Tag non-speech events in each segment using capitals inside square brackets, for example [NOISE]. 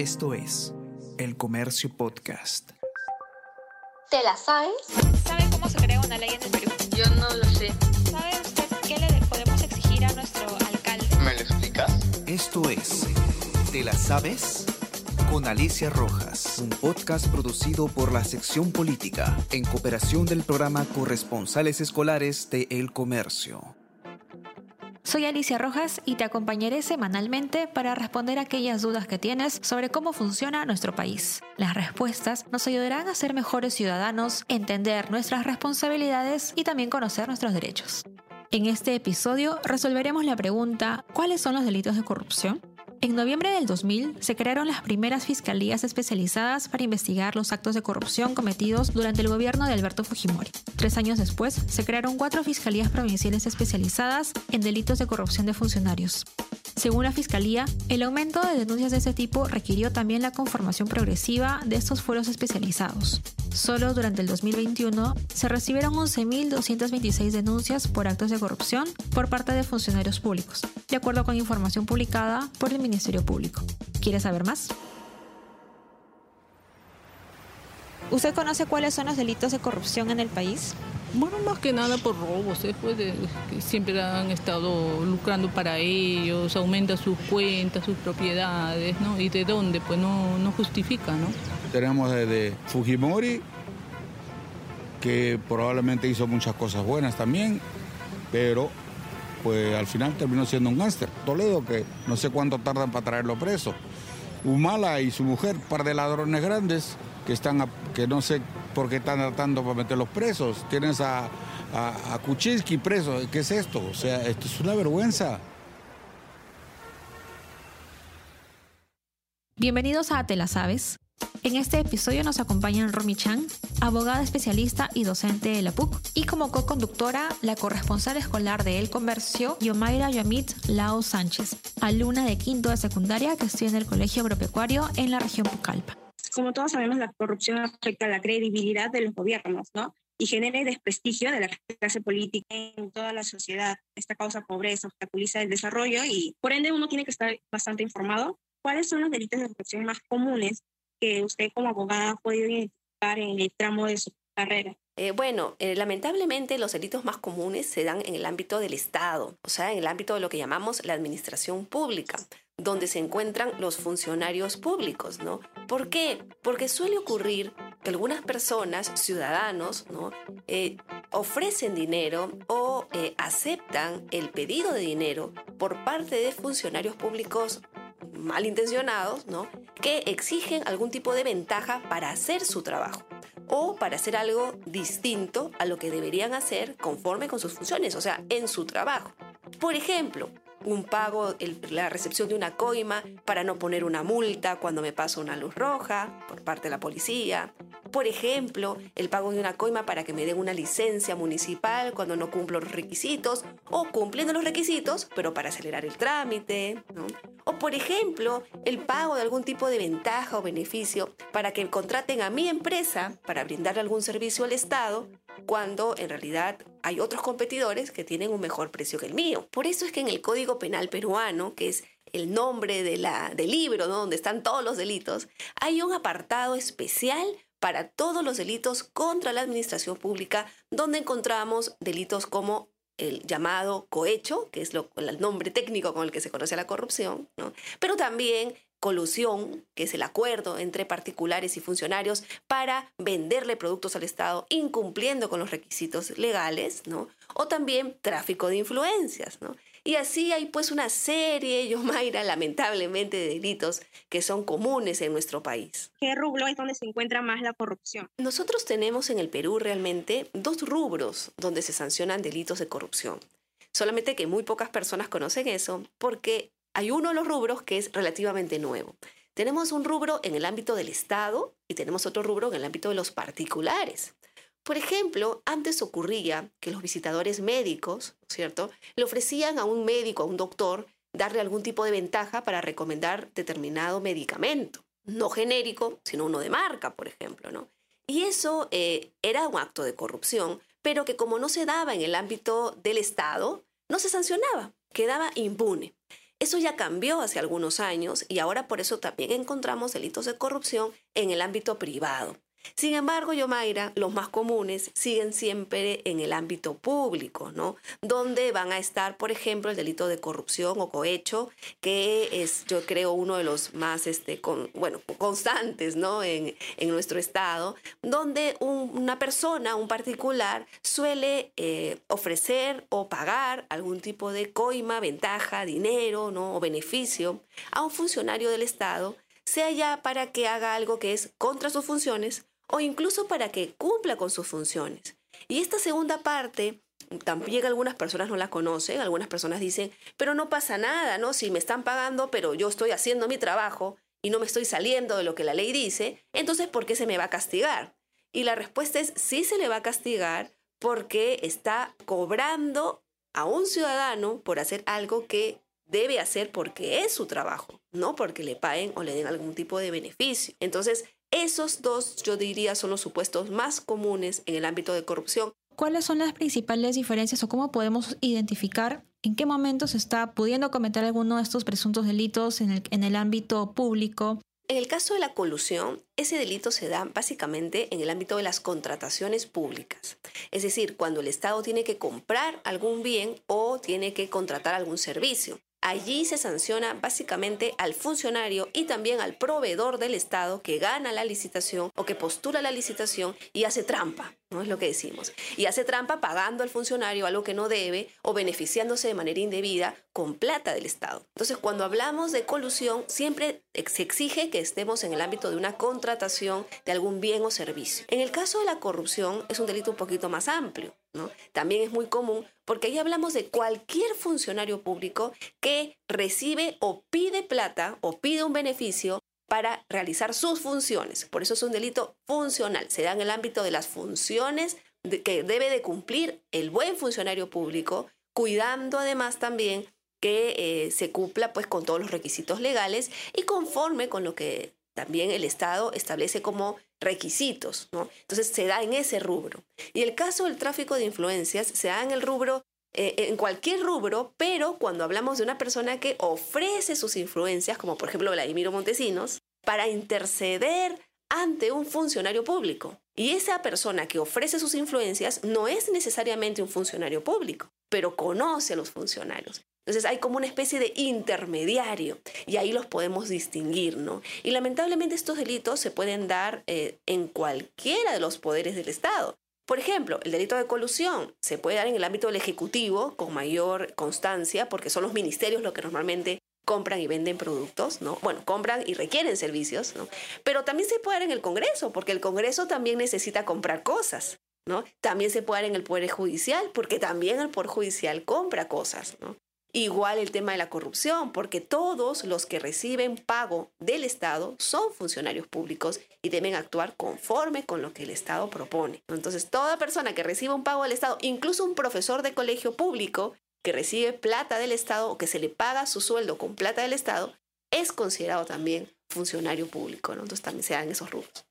Esto es El Comercio Podcast. ¿Te la sabes? ¿Sabe cómo se crea una ley en el Perú? Yo no lo sé. ¿Sabe usted qué le podemos exigir a nuestro alcalde? ¿Me lo explicas? Esto es ¿Te la sabes? Con Alicia Rojas, un podcast producido por la sección política en cooperación del programa Corresponsales Escolares de El Comercio. Soy Alicia Rojas y te acompañaré semanalmente para responder aquellas dudas que tienes sobre cómo funciona nuestro país. Las respuestas nos ayudarán a ser mejores ciudadanos, entender nuestras responsabilidades y también conocer nuestros derechos. En este episodio resolveremos la pregunta ¿cuáles son los delitos de corrupción? En noviembre del 2000 se crearon las primeras fiscalías especializadas para investigar los actos de corrupción cometidos durante el gobierno de Alberto Fujimori. Tres años después, se crearon cuatro fiscalías provinciales especializadas en delitos de corrupción de funcionarios. Según la Fiscalía, el aumento de denuncias de este tipo requirió también la conformación progresiva de estos fueros especializados. Solo durante el 2021 se recibieron 11.226 denuncias por actos de corrupción por parte de funcionarios públicos, de acuerdo con información publicada por el Ministerio Público. ¿Quiere saber más? ¿Usted conoce cuáles son los delitos de corrupción en el país? Bueno, más que nada por robos, ¿eh? pues que siempre han estado lucrando para ellos, aumenta sus cuentas, sus propiedades, ¿no? ¿Y de dónde? Pues no, no justifica, ¿no? Tenemos desde Fujimori, que probablemente hizo muchas cosas buenas también, pero pues al final terminó siendo un gánster. Toledo, que no sé cuánto tardan para traerlo preso. Humala y su mujer, par de ladrones grandes, que están, que no sé por qué están tratando para meterlos presos. Tienes a, a, a Kuczynski preso. ¿Qué es esto? O sea, esto es una vergüenza. Bienvenidos a Te la Sabes. En este episodio nos acompañan Romy Chan, abogada especialista y docente de la PUC, y como co-conductora, la corresponsal escolar de El Comercio, Yomaira Yamit Lao Sánchez, alumna de quinto de secundaria que estudia en el Colegio Agropecuario en la región Pucallpa. Como todos sabemos, la corrupción afecta a la credibilidad de los gobiernos, ¿no? Y genera desprestigio de la clase política en toda la sociedad. Esta causa pobreza, obstaculiza el desarrollo y, por ende, uno tiene que estar bastante informado. ¿Cuáles son los delitos de corrupción más comunes que usted como abogada ha podido identificar en el tramo de su carrera? Eh, bueno, eh, lamentablemente los delitos más comunes se dan en el ámbito del Estado, o sea, en el ámbito de lo que llamamos la administración pública, donde se encuentran los funcionarios públicos, ¿no? ¿Por qué? Porque suele ocurrir que algunas personas, ciudadanos, ¿no? Eh, ofrecen dinero o aceptan el pedido de dinero por parte de funcionarios públicos malintencionados, ¿no? Que exigen algún tipo de ventaja para hacer su trabajo o para hacer algo distinto a lo que deberían hacer conforme con sus funciones, o sea, en su trabajo. Por ejemplo, un pago, la recepción de una coima para no poner una multa cuando me paso una luz roja por parte de la policía. Por ejemplo, el pago de una coima para que me den una licencia municipal cuando no cumplo los requisitos o cumpliendo los requisitos, pero para acelerar el trámite. O por ejemplo, el pago de algún tipo de ventaja o beneficio para que contraten a mi empresa para brindarle algún servicio al Estado cuando en realidad hay otros competidores que tienen un mejor precio que el mío. Por eso es que en el Código Penal peruano, que es el nombre de la, del libro, donde están todos los delitos, hay un apartado especial para todos los delitos contra la administración pública, donde encontramos delitos como el llamado cohecho, que es el nombre técnico con el que se conoce la corrupción, ¿no? pero también colusión, que es el acuerdo entre particulares y funcionarios para venderle productos al Estado incumpliendo con los requisitos legales, ¿no? O también tráfico de influencias, ¿no? Y así hay pues una serie, Yomaira, [LAUGHS] lamentablemente, de delitos que son comunes en nuestro país. ¿Qué rubro es donde se encuentra más la corrupción? Nosotros tenemos en el Perú realmente dos rubros donde se sancionan delitos de corrupción. Solamente que muy pocas personas conocen eso porque hay uno de los rubros que es relativamente nuevo. Tenemos un rubro en el ámbito del Estado y tenemos otro rubro en el ámbito de los particulares. Por ejemplo, antes ocurría que los visitadores médicos, ¿cierto?, le ofrecían a un médico, a un doctor, darle algún tipo de ventaja para recomendar determinado medicamento. No genérico, sino uno de marca, por ejemplo, ¿no? Y eso eh, era un acto de corrupción, pero que como no se daba en el ámbito del Estado, no se sancionaba, quedaba impune. Eso ya cambió hace algunos años y ahora por eso también encontramos delitos de corrupción en el ámbito privado. Sin embargo, Yomaira, los más comunes siguen siempre en el ámbito público, ¿no? Donde van a estar, por ejemplo, el delito de corrupción o cohecho, que es, yo creo, uno de los más, este, bueno, constantes, ¿no? En, nuestro estado, donde una persona, un particular, suele eh, ofrecer o pagar algún tipo de coima, ventaja, dinero, ¿no? O beneficio a un funcionario del estado sea ya para que haga algo que es contra sus funciones o incluso para que cumpla con sus funciones. Y esta segunda parte, también algunas personas no la conocen, algunas personas dicen, pero no pasa nada, ¿no? Si me están pagando, pero yo estoy haciendo mi trabajo y no me estoy saliendo de lo que la ley dice, entonces ¿por qué se me va a castigar? Y la respuesta es sí se le va a castigar porque está cobrando a un ciudadano por hacer algo que debe hacer porque es su trabajo, no porque le paguen o le den algún tipo de beneficio. Entonces, esos dos, yo diría, son los supuestos más comunes en el ámbito de corrupción. ¿Cuáles son las principales diferencias o cómo podemos identificar en qué momento se está pudiendo cometer alguno de estos presuntos delitos en el, en el ámbito público? En el caso de la colusión, ese delito se da básicamente en el ámbito de las contrataciones públicas. Es decir, cuando el Estado tiene que comprar algún bien o tiene que contratar algún servicio. Allí se sanciona básicamente al funcionario y también al proveedor del Estado que gana la licitación o que postula la licitación y hace trampa, no es lo que decimos. Y hace trampa pagando al funcionario algo que no debe o beneficiándose de manera indebida con plata del Estado. Entonces, cuando hablamos de colusión, siempre se exige que estemos en el ámbito de una contratación de algún bien o servicio. En el caso de la corrupción, es un delito un poquito más amplio. También es muy común porque ahí hablamos de cualquier funcionario público que recibe o pide plata o pide un beneficio para realizar sus funciones. Por eso es un delito funcional. Se da en el ámbito de las funciones que debe de cumplir el buen funcionario público, cuidando además también que eh, se cumpla pues con todos los requisitos legales y conforme con lo que también el Estado establece como requisitos, ¿no? Entonces se da en ese rubro. Y el caso del tráfico de influencias se da en el rubro, eh, en cualquier rubro, pero cuando hablamos de una persona que ofrece sus influencias, como por ejemplo Vladimiro Montesinos, para interceder ante un funcionario público. Y esa persona que ofrece sus influencias no es necesariamente un funcionario público, pero conoce a los funcionarios. Entonces hay como una especie de intermediario y ahí los podemos distinguir, ¿no? Y lamentablemente estos delitos se pueden dar eh, en cualquiera de los poderes del Estado. Por ejemplo, el delito de colusión se puede dar en el ámbito del Ejecutivo con mayor constancia porque son los ministerios los que normalmente compran y venden productos, ¿no? Bueno, compran y requieren servicios, ¿no? Pero también se puede dar en el Congreso, porque el Congreso también necesita comprar cosas, ¿no? También se puede dar en el Poder Judicial, porque también el Poder Judicial compra cosas, ¿no? Igual el tema de la corrupción, porque todos los que reciben pago del Estado son funcionarios públicos y deben actuar conforme con lo que el Estado propone. Entonces, toda persona que reciba un pago del Estado, incluso un profesor de colegio público que recibe plata del Estado o que se le paga su sueldo con plata del Estado, es considerado también funcionario público. Entonces, también se dan esos rubros.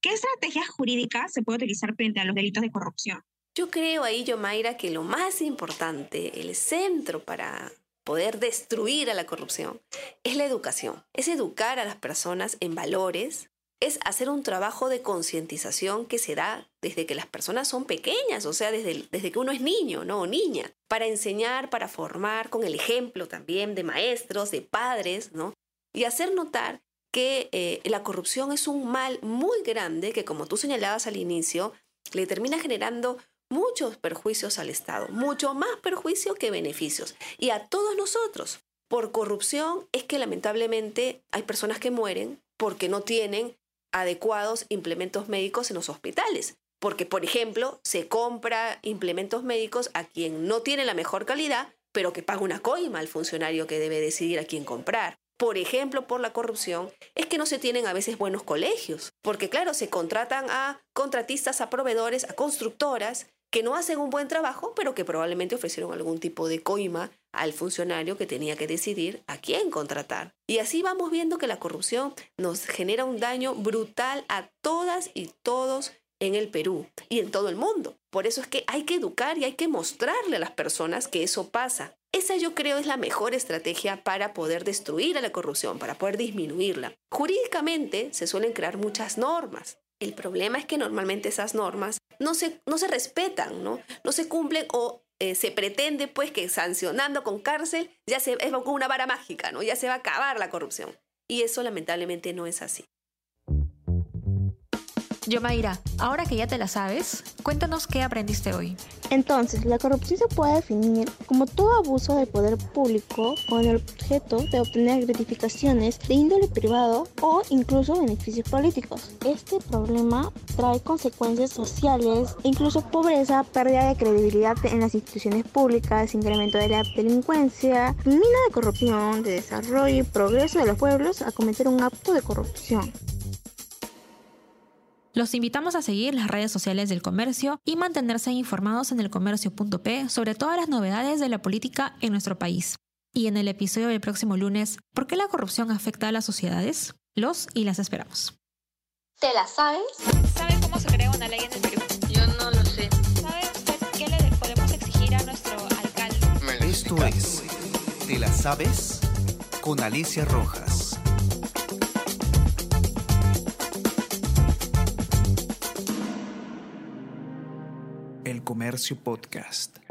¿Qué estrategia jurídica se puede utilizar frente a los delitos de corrupción? Yo creo ahí, Yomaira, que lo más importante, el centro para poder destruir a la corrupción, es la educación. Es educar a las personas en valores, es hacer un trabajo de concientización que se da desde que las personas son pequeñas, o sea, desde, desde que uno es niño ¿no? o niña, para enseñar, para formar, con el ejemplo también de maestros, de padres, ¿no? y hacer notar que eh, la corrupción es un mal muy grande que, como tú señalabas al inicio, le termina generando muchos perjuicios al Estado, mucho más perjuicio que beneficios. Y a todos nosotros. Por corrupción es que lamentablemente hay personas que mueren porque no tienen adecuados implementos médicos en los hospitales. Porque, por ejemplo, se compra implementos médicos a quien no tiene la mejor calidad, pero que paga una coima al funcionario que debe decidir a quién comprar. Por ejemplo, por la corrupción, es que no se tienen a veces buenos colegios, porque claro, se contratan a contratistas, a proveedores, a constructoras, que no hacen un buen trabajo, pero que probablemente ofrecieron algún tipo de coima al funcionario que tenía que decidir a quién contratar. Y así vamos viendo que la corrupción nos genera un daño brutal a todas y todos en el Perú y en todo el mundo. Por eso es que hay que educar y hay que mostrarle a las personas que eso pasa. Esa yo creo es la mejor estrategia para poder destruir a la corrupción, para poder disminuirla. Jurídicamente se suelen crear muchas normas. El problema es que normalmente esas normas no se, no se respetan, ¿no? no se cumplen o eh, se pretende pues que sancionando con cárcel ya se, es como una vara mágica, ¿no? ya se va a acabar la corrupción. Y eso lamentablemente no es así. Yomaira, ahora que ya te la sabes, cuéntanos qué aprendiste hoy. Entonces, la corrupción se puede definir como todo abuso del poder público con el objeto de obtener gratificaciones de índole privado o incluso beneficios políticos. Este problema trae consecuencias sociales, incluso pobreza, pérdida de credibilidad en las instituciones públicas, incremento de la delincuencia, mina de corrupción, de desarrollo y progreso de los pueblos a cometer un acto de corrupción. Los invitamos a seguir las redes sociales del comercio y mantenerse informados en elcomercio.p sobre todas las novedades de la política en nuestro país. Y en el episodio del próximo lunes, ¿por qué la corrupción afecta a las sociedades? Los y las esperamos. ¿Te la sabes? ¿Sabe cómo se crea una ley en el Perú? Yo no lo sé. ¿Sabe usted qué le podemos exigir a nuestro alcalde? Esto es ¿Te la sabes? Con Alicia Rojas. Comercio Podcast.